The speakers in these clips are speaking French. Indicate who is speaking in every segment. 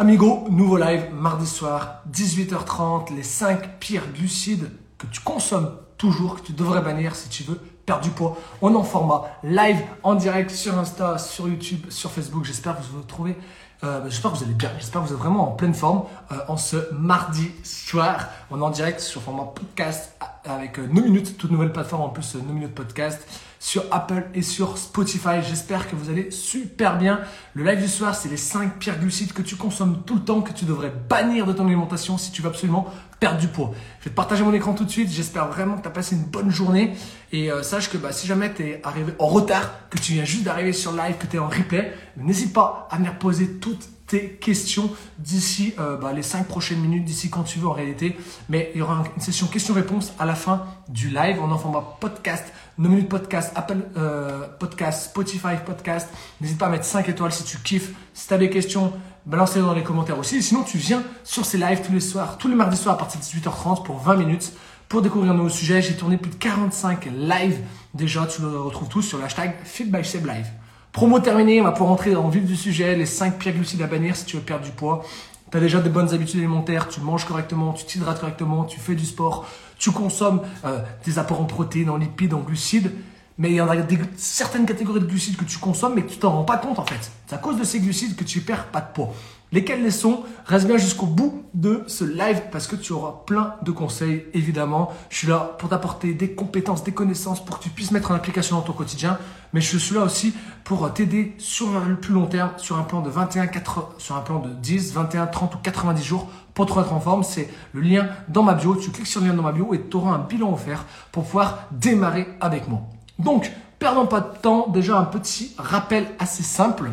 Speaker 1: amigo, nouveau live mardi soir, 18h30, les 5 pires glucides que tu consommes toujours, que tu devrais bannir si tu veux perdre du poids. On est en format live, en direct sur Insta, sur YouTube, sur Facebook. J'espère que vous vous trouvez, euh, j'espère que vous allez bien, j'espère que vous êtes vraiment en pleine forme euh, en ce mardi soir. On est en direct sur format podcast avec euh, minutes, toute nouvelle plateforme en plus, nos minutes podcast sur Apple et sur Spotify. J'espère que vous allez super bien. Le live du soir, c'est les 5 pires glucides que tu consommes tout le temps, que tu devrais bannir de ton alimentation si tu veux absolument perdre du poids. Je vais te partager mon écran tout de suite. J'espère vraiment que tu as passé une bonne journée. Et euh, sache que bah, si jamais tu es arrivé en retard, que tu viens juste d'arriver sur live, que tu es en replay, n'hésite pas à venir poser toutes questions d'ici euh, bah, les 5 prochaines minutes, d'ici quand tu veux en réalité. Mais il y aura une session questions-réponses à la fin du live. On en format podcast, nos minutes podcast, Apple euh, podcast, Spotify podcast. N'hésite pas à mettre 5 étoiles si tu kiffes. Si tu as des questions, balance-les dans les commentaires aussi. sinon, tu viens sur ces lives tous les soirs, tous les mardis soirs à partir de 18h30 pour 20 minutes pour découvrir un nouveau sujet. J'ai tourné plus de 45 lives déjà. Tu le retrouves tous sur l'hashtag FitBySebLive. Promo terminé, on va pouvoir rentrer dans le vif du sujet, les 5 pires glucides à bannir si tu veux perdre du poids. Tu as déjà des bonnes habitudes alimentaires, tu manges correctement, tu t'hydrates correctement, tu fais du sport, tu consommes euh, des apports en protéines, en lipides, en glucides. Mais il y en a certaines catégories de glucides que tu consommes mais que tu t'en rends pas compte en fait. C'est à cause de ces glucides que tu perds pas de poids. Lesquels les sont Reste bien jusqu'au bout de ce live parce que tu auras plein de conseils, évidemment. Je suis là pour t'apporter des compétences, des connaissances pour que tu puisses mettre en application dans ton quotidien. Mais je suis là aussi pour t'aider sur le plus long terme, sur un plan de 21, 4, sur un plan de 10, 21, 30 ou 90 jours pour te remettre en forme. C'est le lien dans ma bio. Tu cliques sur le lien dans ma bio et tu auras un bilan offert pour pouvoir démarrer avec moi. Donc, perdons pas de temps. Déjà, un petit rappel assez simple.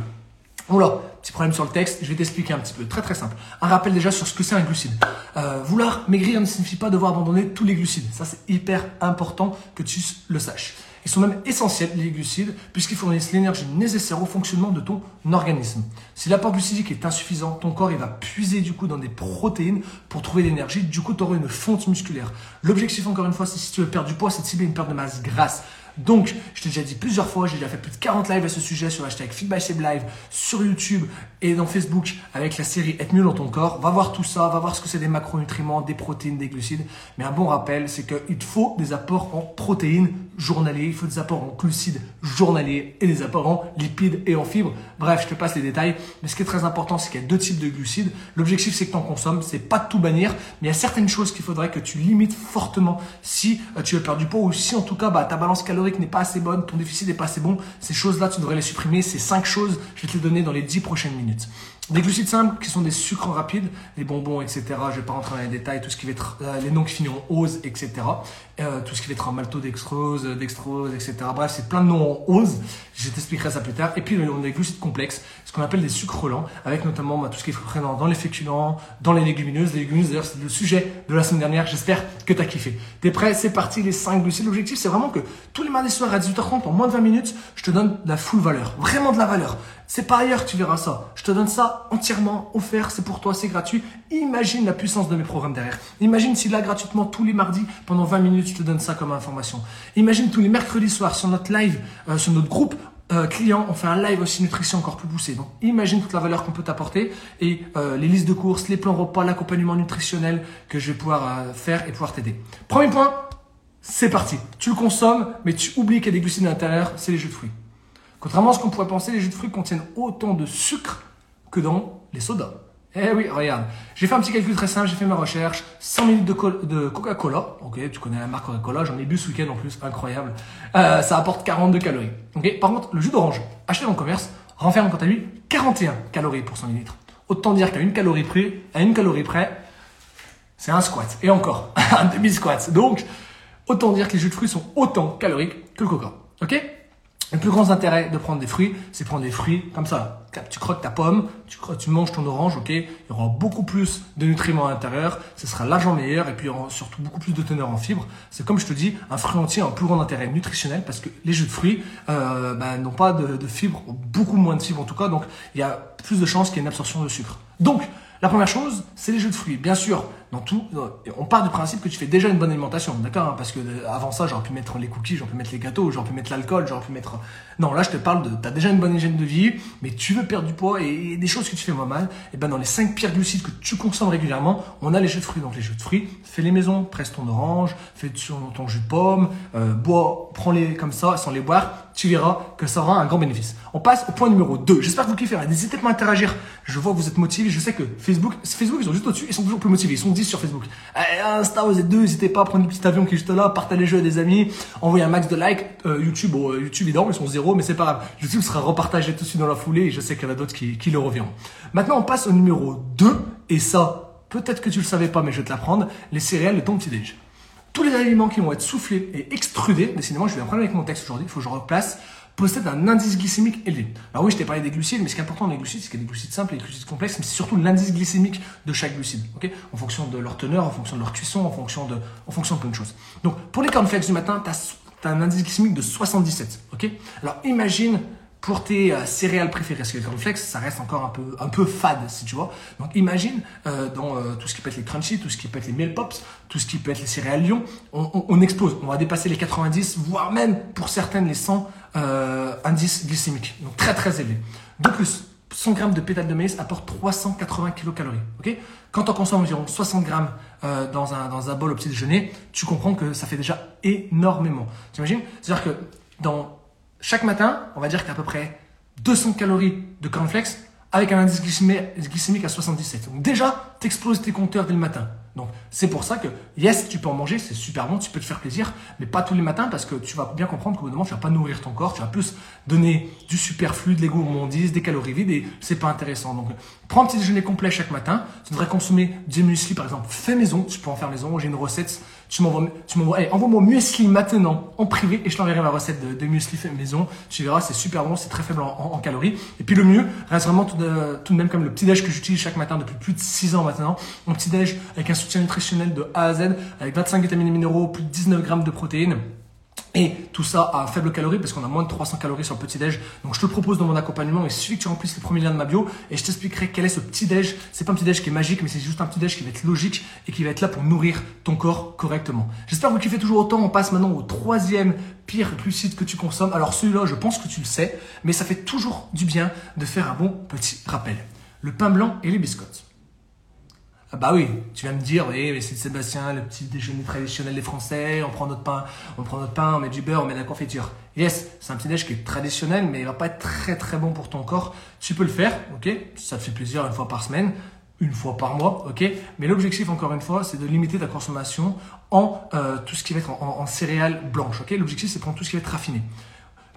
Speaker 1: Oula, petit problème sur le texte, je vais t'expliquer un petit peu. Très très simple. Un rappel déjà sur ce que c'est un glucide. Euh, vouloir maigrir ne signifie pas devoir abandonner tous les glucides. Ça c'est hyper important que tu le saches. Ils sont même essentiels, les glucides, puisqu'ils fournissent l'énergie nécessaire au fonctionnement de ton organisme. Si l'apport glucidique est insuffisant, ton corps il va puiser du coup dans des protéines pour trouver l'énergie. Du coup, tu auras une fonte musculaire. L'objectif, encore une fois, c'est si tu veux perdre du poids, c'est de cibler une perte de masse grasse. Donc, je t'ai déjà dit plusieurs fois, j'ai déjà fait plus de 40 lives à ce sujet sur hashtag Live sur YouTube et dans Facebook avec la série Être mieux dans ton corps. Va voir tout ça, va voir ce que c'est des macronutriments, des protéines, des glucides. Mais un bon rappel, c'est qu'il faut des apports en protéines journaliers, il faut des apports en glucides journaliers et des apports en lipides et en fibres. Bref, je te passe les détails. Mais ce qui est très important, c'est qu'il y a deux types de glucides. L'objectif, c'est que tu en consommes. C'est pas de tout bannir, mais il y a certaines choses qu'il faudrait que tu limites fortement si euh, tu veux perdre du poids ou si en tout cas bah, ta balance calorique n'est pas assez bonne, ton déficit n'est pas assez bon, ces choses-là, tu devrais les supprimer. Ces cinq choses, je vais te les donner dans les dix prochaines minutes. Des glucides simples qui sont des sucres rapides, les bonbons, etc. Je vais pas rentrer dans les détails, tout ce qui va être euh, les noms qui finissent en ose, etc. Euh, tout ce qui va être en maltodextrose, dextrose, etc. Bref, c'est plein de noms en ose. Je t'expliquerai ça plus tard. Et puis on a des glucides complexes, ce qu'on appelle des sucres lents, avec notamment bah, tout ce qui est présent dans les féculents, dans les légumineuses. Les légumineuses, d'ailleurs, c'est le sujet de la semaine dernière. J'espère que tu as kiffé. T'es prêt? C'est parti, les 5 glucides. L'objectif, c'est vraiment que tous les mardis soirs à 18h30, en moins de 20 minutes, je te donne de la full valeur. Vraiment de la valeur. C'est par ailleurs que tu verras ça. Je te donne ça entièrement offert, c'est pour toi, c'est gratuit. Imagine la puissance de mes programmes derrière. Imagine si là, gratuitement, tous les mardis, pendant 20 minutes, je te donne ça comme information. Imagine tous les mercredis soirs sur notre live, euh, sur notre groupe euh, client, on fait un live aussi nutrition encore plus poussé. Donc imagine toute la valeur qu'on peut t'apporter et euh, les listes de courses, les plans repas, l'accompagnement nutritionnel que je vais pouvoir faire et pouvoir t'aider. Premier point, c'est parti. Tu le consommes, mais tu oublies qu'il y a des glucides à l'intérieur, c'est les jus de fruits. Contrairement à ce qu'on pourrait penser, les jus de fruits contiennent autant de sucre que dans les sodas. Eh oui, regarde. J'ai fait un petit calcul très simple, j'ai fait ma recherche. 100 ml de, Coca-Cola. Ok, tu connais la marque Coca-Cola, j'en ai bu ce week-end en plus, incroyable. Euh, ça apporte 42 calories. Ok, par contre, le jus d'orange, acheté dans le commerce, renferme quant à lui 41 calories pour 100 ml. Autant dire qu'à une calorie près, à une calorie près, c'est un squat. Et encore, un demi-squat. Donc, autant dire que les jus de fruits sont autant caloriques que le coca. Ok? Le plus grand intérêt de prendre des fruits, c'est prendre des fruits comme ça. Tu croques ta pomme, tu, manges ton orange, ok? Il y aura beaucoup plus de nutriments à l'intérieur, ce sera largement meilleur et puis il y aura surtout beaucoup plus de teneur en fibres. C'est comme je te dis, un fruit entier a un plus grand intérêt nutritionnel parce que les jus de fruits euh, bah, n'ont pas de fibres, beaucoup moins de fibres en tout cas, donc il y a plus de chances qu'il y ait une absorption de sucre. Donc, La première chose, c'est les jus de fruits. Bien sûr, dans tout, on part du principe que tu fais déjà une bonne alimentation, d'accord hein, Parce que euh, avant ça, j'aurais pu mettre les cookies, j'aurais pu mettre les gâteaux, j'aurais pu mettre l'alcool, j'aurais pu mettre. Non, là, je te parle de, t'as déjà une bonne hygiène de vie, mais tu veux perdre du poids et, des choses que tu fais moins mal. Et ben dans les 5 pires glucides que tu consommes régulièrement, on a les jus de fruits. Donc les jus de fruits, fais les maisons, presse ton orange, fais ton, jus de pomme, euh, bois, prends-les comme ça, sans les boire tu verras que ça aura un grand bénéfice. On passe au point numéro 2. J'espère que vous kiffez. N'hésitez pas à interagir. Je vois que vous êtes motivés. Je sais que Facebook, Facebook, ils sont juste au-dessus. Ils sont toujours plus motivés. Ils sont 10 sur Facebook. Eh, Insta, vous êtes deux. N'hésitez pas à prendre le petit avion qui est juste là. Partagez le jeu à des amis. Envoyez un max de likes. Euh, YouTube, euh, YouTube, évidemment, ils sont zéro, mais c'est pas grave. YouTube sera repartagé tout de suite dans la foulée et je sais qu'il y en a d'autres qui, le reviendront. Maintenant, on passe au numéro 2. Et ça, peut-être que tu le savais pas, mais je vais te l'apprendre. Les céréales de ton petit déj. Tous les aliments qui vont être soufflés et extrudés, décidément, je vais problème avec mon texte aujourd'hui, il faut que je replace possède un indice glycémique élevé. Alors oui, je t'ai parlé des glucides, mais ce qui est important dans les glucides, c'est qu'il y a des glucides simples et des glucides complexes, mais c'est surtout l'indice glycémique de chaque glucide, ok? En fonction de leur teneur, en fonction de leur cuisson, en fonction de, en fonction de plein de choses. Donc, pour les cornflakes du matin, tu as, un indice glycémique de 77, ok? Alors, imagine pour tes euh, céréales préférées, parce que les cornflakes, ça reste encore un peu, fade, si tu vois. Donc imagine, euh, dans euh, tout ce qui peut être les crunchy, tout ce qui peut être les meal pops, tout ce qui peut être les céréales Lyon, on, on, on explose. On va dépasser les 90, voire même pour certaines les 100 indices glycémiques. Donc très très élevé. De plus, 100 grammes de pétales de maïs apportent 380 kilocalories. Ok? Quand on consomme environ 60 grammes dans, un, dans un bol au petit déjeuner, tu comprends que ça fait déjà énormément. T'imagines C'est-à-dire que dans chaque matin, on va dire qu'il y a à peu près 200 calories de cornflakes avec un indice glycémique à 77. Donc déjà, tu exploses tes compteurs dès le matin. Donc c'est pour ça que, yes, tu peux en manger, c'est super bon, tu peux te faire plaisir, mais pas tous les matins parce que tu vas bien comprendre qu'au bout d'un moment, tu vas pas nourrir ton corps, tu vas plus donner du superflu, de gourmandises, des calories vides et c'est pas intéressant. Donc prends un petit déjeuner complet chaque matin, tu devrais consommer du muesli par exemple, fais maison, tu peux en faire maison, j'ai une recette, tu m'envoies, tu m'envoies, envoie-moi muesli maintenant en privé et je t'enverrai ma recette de, de, muesli fait maison, tu verras, c'est super bon, c'est très faible en, calories. Et puis le mieux reste vraiment tout de, tout de même comme le petit déj que j'utilise chaque matin depuis plus de 6 ans maintenant, mon petit déj avec un soutien nutritionnel de A à Z, avec 25 vitamines et minéraux, plus de 19 grammes de protéines. Et tout ça à faible calorie parce qu'on a moins de 300 calories sur le petit déj. Donc je te le propose dans mon accompagnement. Il suffit que tu remplisses le premier lien de ma bio et je t'expliquerai quel est ce petit déj. C'est pas un petit déj qui est magique, mais c'est juste un petit déj qui va être logique et qui va être là pour nourrir ton corps correctement. J'espère que vous kiffez toujours autant. On passe maintenant au troisième pire glucide que tu consommes. Alors celui-là, je pense que tu le sais, mais ça fait toujours du bien de faire un bon petit rappel. Le pain blanc et les biscottes. Ah bah oui, tu vas me dire, oui, mais c'est Sébastien, le petit déjeuner traditionnel des Français, on prend notre pain, on prend notre pain, on met du beurre, on met de la confiture. Yes, c'est un petit déj qui est traditionnel, mais il va pas être très très bon pour ton corps. Tu peux le faire, ok Ça te fait plaisir une fois par semaine, une fois par mois, ok Mais l'objectif, encore une fois, c'est de limiter ta consommation en euh, tout ce qui va être en, en céréales blanches, ok L'objectif, c'est de prendre tout ce qui va être raffiné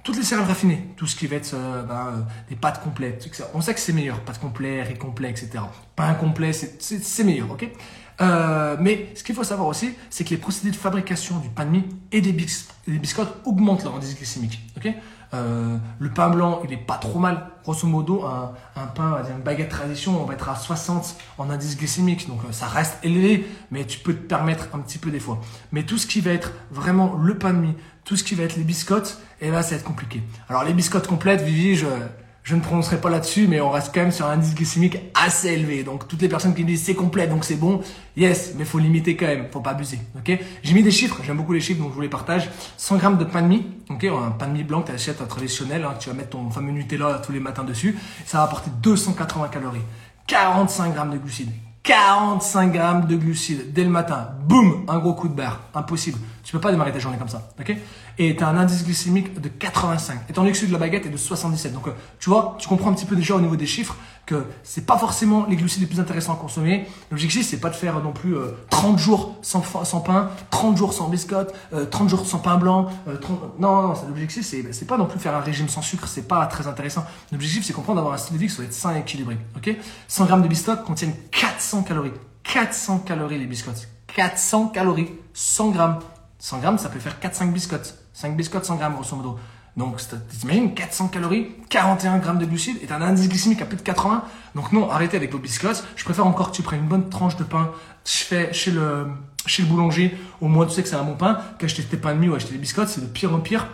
Speaker 1: toutes les céréales raffinées, tout ce qui va être euh, ben, euh, des pâtes complètes, on sait que c'est meilleur, pâtes complètes, riz complet, etc. Pain complet, c'est meilleur, ok? Euh, Mais ce qu'il faut savoir aussi, c'est que les procédés de fabrication du pain de mie et des, biscottes augmentent leur indice glycémique, ok? Le pain blanc, il est pas trop mal. Grosso modo, un, un pain, une baguette tradition, on va être à 60 en indice glycémique. Donc ça reste élevé, mais tu peux te permettre un petit peu des fois. Mais tout ce qui va être vraiment le pain de mie, tout ce qui va être les biscottes, et là, ça va être compliqué. Alors les biscottes complètes, Vivi, je, je ne prononcerai pas là-dessus, mais on reste quand même sur un indice glycémique assez élevé. Donc toutes les personnes qui me disent c'est complet, donc c'est bon, yes, mais faut limiter quand même, faut pas abuser. Ok? J'ai mis des chiffres, j'aime beaucoup les chiffres, donc je vous les partage. 100 grammes de pain de mie, ok, un pain de mie blanc que tu achètes traditionnel, hein, tu vas mettre ton fameux Nutella tous les matins dessus, ça va apporter 280 calories, 45 grammes de glucides. 45 grammes de glucides dès le matin. Boum, un gros coup de barre. Impossible. Tu peux pas démarrer ta journée comme ça. ok? Et tu as un indice glycémique de 85. Étant donné que celui de la baguette est de 77. Donc, euh, tu vois, tu comprends un petit peu déjà au niveau des chiffres que c'est pas forcément les glucides les plus intéressants à consommer. L'objectif, c'est pas de faire non plus 30 euh, jours sans, pain, 30 jours sans biscotte, 30 euh, jours sans pain blanc. 30... Non, non, l'objectif, c'est, pas non plus faire un régime sans sucre, c'est pas très intéressant. L'objectif, c'est comprendre d'avoir un style de vie qui soit sain et équilibré. Ok? 100 grammes de biscottes contiennent 400 calories. 400 calories les biscottes. 400 calories. 100 grammes. 100 grammes, ça peut faire 4-5 biscottes. 5 biscottes 100 grammes, grosso modo. Donc, t'imagines 400 calories, 41 grammes de glucides et t'as un indice glycémique à plus de 80. Donc non, arrêtez avec vos biscottes. Je préfère encore que tu prennes une bonne tranche de pain fais chez le, chez le boulanger. Au moins, tu sais que c'est un bon pain. Qu'acheter tes pains de mie ou acheter des biscottes, c'est de pire en pire.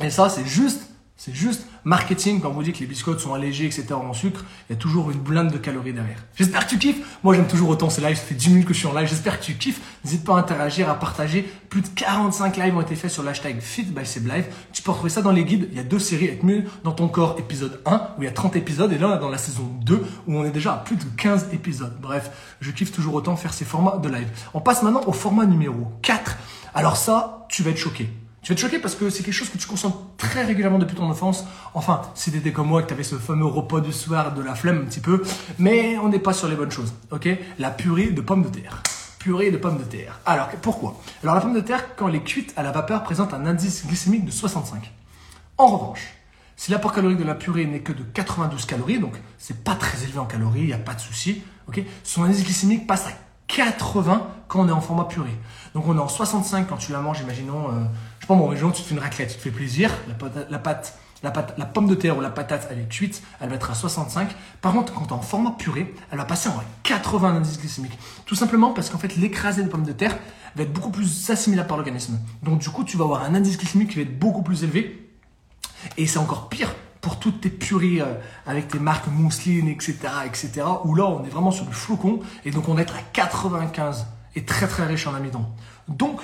Speaker 1: Et ça, c'est juste C'est juste marketing quand vous dit que les biscottes sont allégés, etc. en sucre. Il y a toujours une blinde de calories derrière. J'espère que tu kiffes. Moi, j'aime toujours autant ces lives. Ça fait 10 minutes que je suis en live. J'espère que tu kiffes. N'hésite pas à interagir, à partager. Plus de 45 lives ont été faits sur l'hashtag Fit by Live. Tu peux retrouver ça dans les guides. Il y a deux séries. Être mieux dans ton corps, épisode 1, où il y a 30 épisodes. Et là, on est dans la saison 2, où on est déjà à plus de 15 épisodes. Bref, je kiffe toujours autant faire ces formats de live. On passe maintenant au format numéro 4. Alors ça, tu vas être choqué. Tu vas te choquer parce que c'est quelque chose que tu consommes très régulièrement depuis ton enfance. Enfin, si tu étais comme moi, que tu avais ce fameux repas du soir de la flemme un petit peu, mais on n'est pas sur les bonnes choses, ok? La purée de pommes de terre. Purée de pommes de terre. Alors, pourquoi? Alors, la pomme de terre, quand elle est cuite à la vapeur, présente un indice glycémique de 65. En revanche, si l'apport calorique de la purée n'est que de 92 calories, donc c'est pas très élevé en calories, il n'y a pas de souci, ok? Son indice glycémique passe à 80 quand on est en format purée. Donc on est en 65 quand tu la manges, imaginons, euh, bon, tu te fais une raclette, tu te fais plaisir, la pâte, la pâte, la pâte, la pomme de terre ou la patate, elle est cuite, elle va être à 65. Par contre, quand tu es en format purée, elle va passer en 80 d'indice glycémique. Tout simplement parce qu'en fait, l'écrasé de pomme de terre va être beaucoup plus assimilable par l'organisme. Donc du coup, tu vas avoir un indice glycémique qui va être beaucoup plus élevé. Et c'est encore pire pour toutes tes purées euh, avec tes marques mousseline, etc., etc., où là, on est vraiment sur du flocon, et donc on est à 95, et très très riche en amidon. Donc,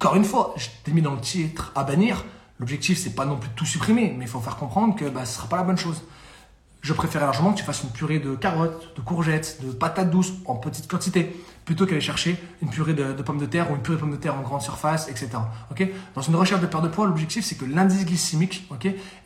Speaker 1: encore une fois, je t'ai mis dans le titre à bannir, l'objectif, c'est pas non plus de tout supprimer, mais il faut faire comprendre que bah, ce sera pas la bonne chose je préfère largement que tu fasses une purée de carottes, de courgettes, de patates douces en petite quantité, plutôt qu'aller chercher une purée de, pommes de terre ou une purée de pommes de terre en grande surface, etc. Dans une recherche de perte de poids, l'objectif c'est que l'indice glycémique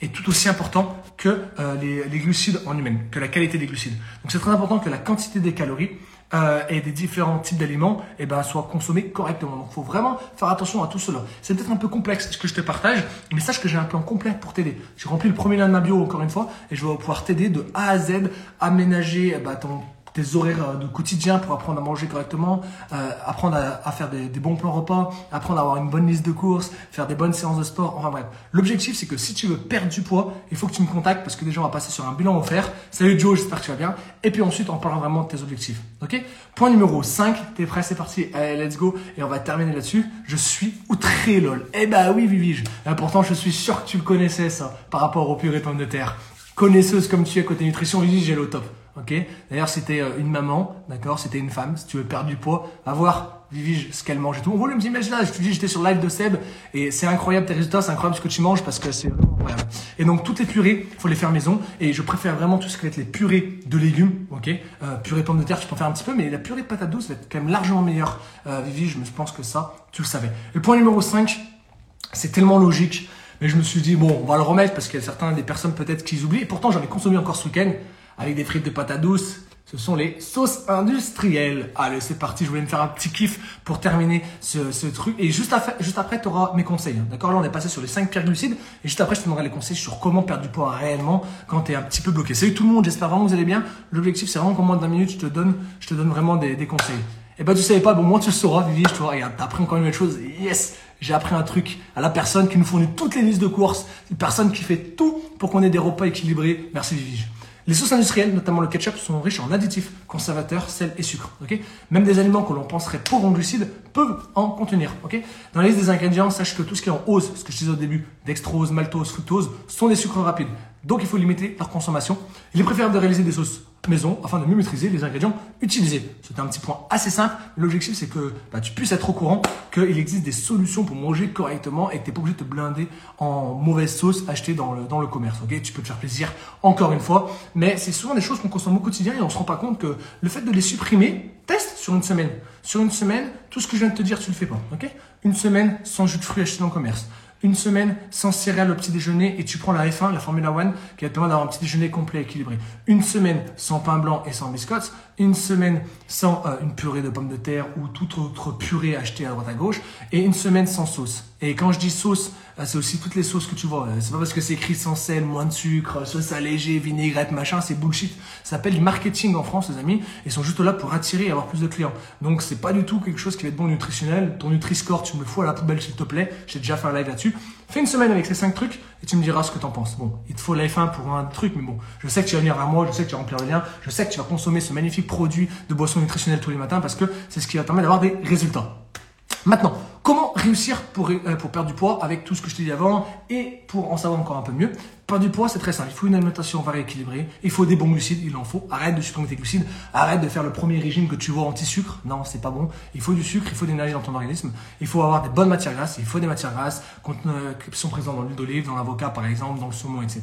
Speaker 1: est tout aussi important que euh, les, les, glucides en humaine, que la qualité des glucides. Donc c'est très important que la quantité des calories euh, et des différents types d'aliments eh ben, soient consommés correctement. Donc il faut vraiment faire attention à tout cela. C'est peut-être un peu complexe ce que je te partage, mais sache que j'ai un plan complet pour t'aider. J'ai rempli le premier lien de ma bio encore une fois et je vais pouvoir t'aider de A à Z, aménager eh ben, ton tes horaires euh, de quotidien pour apprendre à manger correctement, euh, apprendre à, faire des, bons plans repas, apprendre à avoir une bonne liste de courses, faire des bonnes séances de sport. Enfin bref, l'objectif c'est que si tu veux perdre du poids, il faut que tu me contactes parce que déjà on va passer sur un bilan offert. Salut Joe, j'espère que tu vas bien. Et puis ensuite on parlera vraiment de tes objectifs. Ok? Point numéro 5, t'es prêt, c'est parti. Allez, let's go. Et on va terminer là-dessus. Je suis outré lol. Eh bah oui, Vivige. Pourtant je suis sûr que tu le connaissais ça par rapport au purée de pommes de terre. Connaisseuse comme tu es côté nutrition, j'ai le top. D'ailleurs, c'était euh, une maman, d'accord C'était une femme. Si tu veux perdre du poids, va voir Vivige ce qu'elle mange et tout. On voit le petit là. Je te dis, j'étais sur live de Seb et c'est incroyable tes résultats, c'est incroyable ce que tu manges parce que c'est vraiment incroyable. Et donc toutes les purées, faut les faire maison et je préfère vraiment tout ce qui va être les purées de légumes, ok euh, Purée pommes de terre, tu peux en faire un petit peu, mais la purée de patates douces va être quand même largement meilleure. Euh, Vivige, je pense que ça, tu le savais. Le point numéro 5, c'est tellement logique. Mais je me suis dit, bon, on va le remettre parce qu'il y a certaines des personnes peut-être qui oublient. Et pourtant, j'en ai consommé encore ce week-end avec des frites de patates douces. Ce sont les sauces industrielles. Allez, c'est parti. Je voulais me faire un petit kiff pour terminer ce, ce truc. Et juste, juste après, tu auras mes conseils. Hein. D'accord? Là, on est passé sur les 5 pires glucides. Et juste après, je te donnerai les conseils sur comment perdre du poids réellement quand tu es un petit peu bloqué. Salut tout le monde. J'espère vraiment que vous allez bien. L'objectif, c'est vraiment qu'en moins de 20 minutes, je te donne, je te donne vraiment des, des conseils. Et eh ben, tu savais pas, bon, moi, tu le sauras, Vivi. Je te vois, regarde, t'as appris encore une autre chose. Yes! J'ai appris un truc à la personne qui nous fournit toutes les listes de courses. Une personne qui fait tout pour qu'on ait des repas équilibrés. Merci, Vivi. Les sauces industrielles, notamment le ketchup, sont riches en additifs, conservateurs, sel et sucre. Même des aliments que l'on penserait pauvres en glucides peuvent en contenir. Dans la liste des ingrédients, sache que tout ce qui est en hausse, ce que je disais au début, dextrose, maltose, fructose, sont des sucres rapides. Donc il faut limiter leur consommation. Il est préférable de réaliser des sauces maison afin de mieux maîtriser les ingrédients utilisés. C'est un petit point assez simple. L'objectif, c'est que bah, tu puisses être au courant qu'il existe des solutions pour manger correctement et que tu n'es pas obligé de te blinder en mauvaise sauce achetée dans le, dans le commerce. Tu peux te faire plaisir encore une fois, mais c'est souvent des choses qu'on consomme au quotidien et on ne se rend pas compte que le fait de les supprimer, teste sur une semaine. Sur une semaine, tout ce que je viens de te dire, tu le fais pas. Une semaine sans jus de fruits acheté dans le commerce une semaine sans céréales au petit déjeuner et tu prends la F1, la Formula One, qui va te permettre d'avoir un petit déjeuner complet équilibré. Une semaine sans pain blanc et sans biscottes. Une semaine sans euh, une purée de pommes de terre ou toute autre purée achetée à droite à gauche. Et une semaine sans sauce. Et quand je dis sauce, euh, c'est aussi toutes les sauces que tu vois. Euh, c'est pas parce que c'est écrit sans sel, moins de sucre, sauce allégée, vinaigrette, machin, c'est bullshit. Ça s'appelle du marketing en France, les amis. Ils sont juste là pour attirer et avoir plus de clients. Donc c'est pas du tout quelque chose qui va être bon nutritionnel. Ton Nutri-Score, tu me le fous à la poubelle s'il te plaît. J'ai déjà fait un live là-dessus. Fais une semaine avec ces cinq trucs et tu me diras ce que t'en penses. Bon, il te faut la 1 pour un truc, mais bon, je sais que tu vas venir à moi, je sais que tu vas remplir le lien, je sais que tu vas consommer ce magnifique produit de boisson nutritionnelle tous les matins parce que c'est ce qui va te permettre d'avoir des résultats. Maintenant, réussir pour, euh, pour perdre du poids avec tout ce que je t'ai dit avant et pour en savoir encore un peu mieux. Du poids, c'est très simple. Il faut une alimentation variée équilibrée. Il faut des bons glucides, il en faut. Arrête de supprimer tes glucides. Arrête de faire le premier régime que tu vois anti-sucre. Non, c'est pas bon. Il faut du sucre, il faut de l'énergie dans ton organisme. Il faut avoir des bonnes matières grasses. Il faut des matières grasses euh, qui sont présentes dans l'huile d'olive, dans l'avocat par exemple, dans le saumon, etc.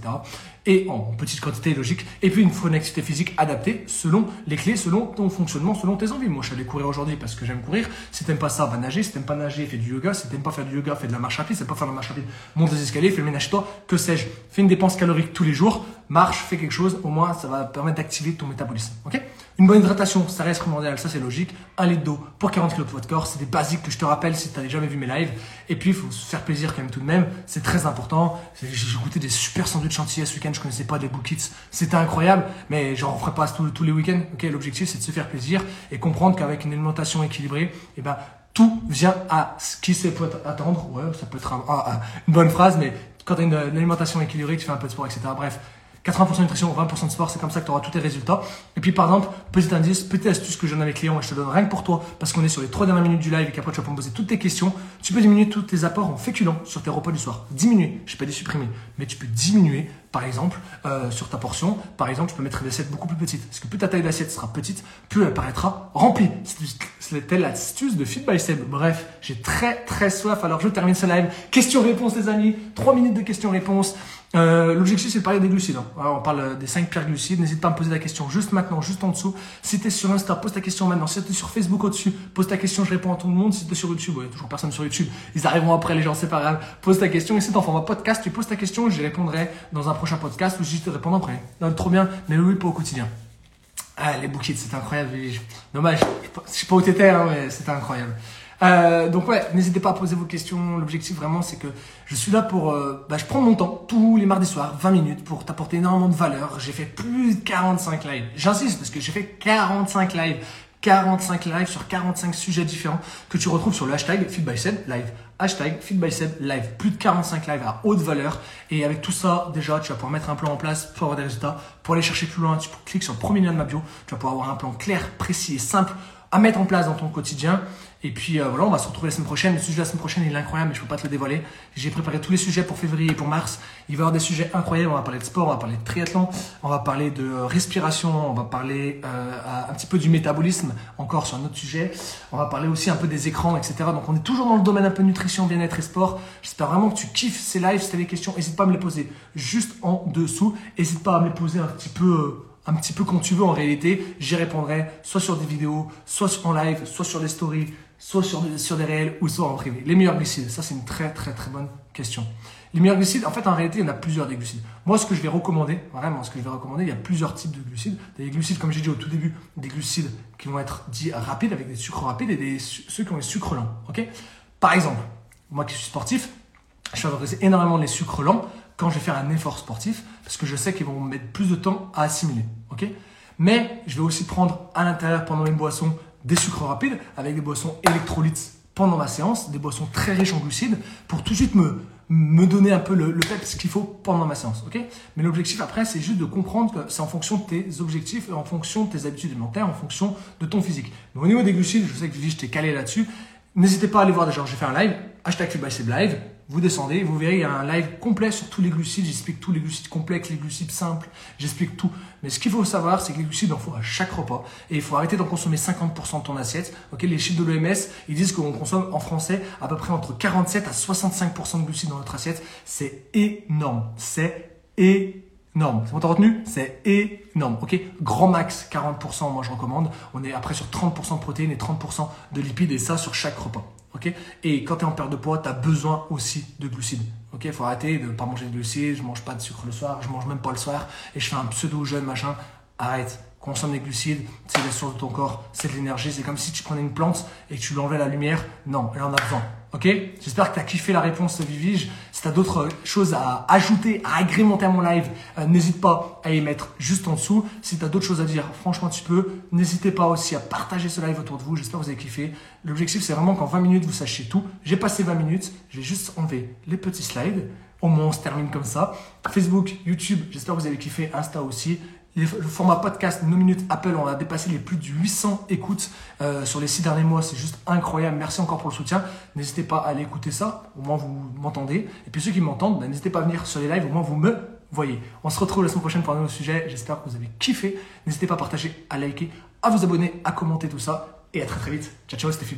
Speaker 1: Et en petite quantité logique. Et puis faut une activité physique adaptée selon les clés, selon ton fonctionnement, selon tes envies. Moi, je suis allé courir aujourd'hui parce que j'aime courir. Si t'aimes pas ça, va nager. Si t'aimes pas nager, fais du yoga. Si t'aimes pas faire du yoga, fais de la marche rapide. Si t'aimes pas faire de la marche rapide, monte des escaliers, fais le ménage toi. Que sais-je? Fais une dépense calorique tous les jours. Marche, fais quelque chose. Au moins, ça va permettre d'activer ton métabolisme. Ok? Une bonne hydratation, ça reste primordial. Ça, c'est logique. Un litre d'eau pour 40 kg de poids corps. C'est des basiques que je te rappelle si tu n'as jamais vu mes lives. Et puis, il faut se faire plaisir quand même tout de même. C'est très important. J'ai goûté des super sandwichs chantiers ce week-end. Je connaissais pas des Bookits. C'était incroyable. Mais j'en ferai pas tous, tous les week-ends. Ok? L'objectif, c'est de se faire plaisir et comprendre qu'avec une alimentation équilibrée, eh ben, tout vient à ce qui se peut attendre. Ouais, ça peut être une bonne phrase, mais quand tu as une, alimentation équilibrée, tu fais un peu de sport, etc. Bref, 80% de nutrition, 20% de sport, c'est comme ça que tu auras tous tes résultats. Et puis par exemple, petit indice, petite astuce que je donne à mes clients et je te donne rien que pour toi, parce qu'on est sur les 3 dernières minutes du live et qu'après tu vas pouvoir me poser toutes tes questions, tu peux diminuer tous tes apports en féculents sur tes repas du soir. Diminuer, je ne pas dit supprimer, mais tu peux diminuer par exemple euh, sur ta portion. Par exemple, tu peux mettre une assiette beaucoup plus petite. Parce que plus ta taille d'assiette sera petite, plus elle paraîtra remplie. C'était l'astuce de Fit by Seb. Bref, j'ai très très soif. Alors je termine ce live. Question-réponse les amis. 3 minutes de questions-réponses. Euh, L'objectif, c'est de parler des glucides. Hein. on parle des 5 pires glucides. N'hésite pas à me poser la question juste maintenant, juste en dessous. Si tu es sur Insta, pose ta question maintenant. Si tu es sur Facebook au-dessus, pose ta question, je réponds à tout le monde. Si tu es sur YouTube, il n'y a toujours personne sur YouTube. Ils arriveront après, les gens, c'est pas grave. Pose ta question. Et si tu en format podcast, tu poses ta question, je répondrai dans un prochain podcast ou juste te répondre après. Non, trop bien, mais oui, pas au quotidien. Ah, les bouquets, c'est incroyable. Dommage, je sais pas où t'étais, hein, mais c'était incroyable. Euh, donc ouais, n'hésitez pas à poser vos questions. L'objectif vraiment, c'est que je suis là pour... Euh, bah, je prends mon temps tous les mardis soirs, 20 minutes, pour t'apporter énormément de valeur. J'ai fait plus de 45 lives. J'insiste parce que j'ai fait 45 lives. 45 lives sur 45 sujets différents que tu retrouves sur le hashtag FeedBySeb Live. Hashtag FeedBySeb Live. Plus de 45 lives à haute valeur. Et avec tout ça, déjà, tu vas pouvoir mettre un plan en place pour avoir des résultats. Pour aller chercher plus loin, tu cliques sur le premier lien de ma bio. Tu vas pouvoir avoir un plan clair, précis et simple à mettre en place dans ton quotidien. Et puis euh, voilà, on va se retrouver la semaine prochaine. Le sujet de la semaine prochaine il est incroyable, mais je peux pas te le dévoiler. J'ai préparé tous les sujets pour février et pour mars. Il va y avoir des sujets incroyables. On va parler de sport, on va parler de triathlon, on va parler de respiration, on va parler euh, un petit peu du métabolisme, encore sur un autre sujet. On va parler aussi un peu des écrans, etc. Donc on est toujours dans le domaine un peu nutrition, bien-être et sport. J'espère vraiment que tu kiffes ces lives. Si tu as des questions, n'hésite pas à me les poser juste en dessous. N'hésite pas à me les poser un petit peu. Un petit peu quand tu veux en réalité, j'y répondrai soit sur des vidéos, soit en live, soit sur des stories, soit sur, sur des réels ou soit en privé. Les meilleurs glucides, ça c'est une très très très bonne question. Les meilleurs glucides, en fait en réalité il y en a plusieurs des glucides. Moi ce que je vais recommander, vraiment ce que je vais recommander, il y a plusieurs types de glucides. Des glucides comme j'ai dit au tout début, des glucides qui vont être dits rapides avec des sucres rapides et des, ceux qui ont des sucres lents. Par exemple, moi qui suis sportif, je favorise énormément les sucres lents quand je vais faire un effort sportif parce que je sais qu'ils vont mettre plus de temps à assimiler. ok? Mais je vais aussi prendre à l'intérieur pendant une boisson des sucres rapides avec des boissons électrolytes pendant ma séance, des boissons très riches en glucides pour tout de suite me, me donner un peu le, le ce qu'il faut pendant ma séance. ok? Mais l'objectif après, c'est juste de comprendre que c'est en fonction de tes objectifs, en fonction de tes habitudes alimentaires, en fonction de ton physique. Mais au niveau des glucides, je sais que je t'ai calé là-dessus. N'hésitez pas à aller voir déjà, j'ai fait un live, hashtag Live, vous descendez, vous verrez, il y a un live complet sur tous les glucides. J'explique tous les glucides complexes, les glucides simples. J'explique tout. Mais ce qu'il faut savoir, c'est que les glucides, en faut à chaque repas. Et il faut arrêter d'en consommer 50% de ton assiette. Ok, les chiffres de l'OMS, ils disent qu'on consomme en français à peu près entre 47 à 65% de glucides dans notre assiette. C'est énorme. C'est énorme. C'est bon, t'as retenu? C'est énorme. Ok, grand max 40%, moi je recommande. On est après sur 30% de protéines et 30% de lipides et ça sur chaque repas. Et quand tu es en perte de poids, tu as besoin aussi de glucides. Il faut arrêter de ne pas manger de glucides, je mange pas de sucre le soir, je mange même pas le soir et je fais un pseudo jeûne machin. Arrête, consomme des glucides, c'est la source de ton corps, c'est de l'énergie, c'est comme si tu prenais une plante et tu lui enlevais la lumière. Non, elle en a besoin. Ok? J'espère que tu as kiffé la réponse Vivige. Si tu as d'autres choses à ajouter, à agrémenter à mon live, euh, n'hésite pas à y mettre juste en dessous. Si tu as d'autres choses à dire, franchement tu peux. N'hésitez pas aussi à partager ce live autour de vous. J'espère que vous avez kiffé. L'objectif c'est vraiment qu'en 20 minutes vous sachiez tout. J'ai passé 20 minutes, j'ai juste enlevé les petits slides. Au moins on se termine comme ça. Facebook, YouTube, j'espère que vous avez kiffé. Insta aussi le format podcast, nos minutes Apple, on a dépassé les plus de 800 écoutes euh, sur les six derniers mois. C'est juste incroyable. Merci encore pour le soutien. N'hésitez pas à aller écouter ça. Au moins, vous m'entendez. Et puis ceux qui m'entendent, ben, n'hésitez pas à venir sur les lives. Au moins, vous me voyez. On se retrouve la semaine prochaine pour un nouveau sujet. J'espère que vous avez kiffé. N'hésitez pas à partager, à liker, à vous abonner, à commenter tout ça. Et à très très vite. Ciao, ciao, c'était Phil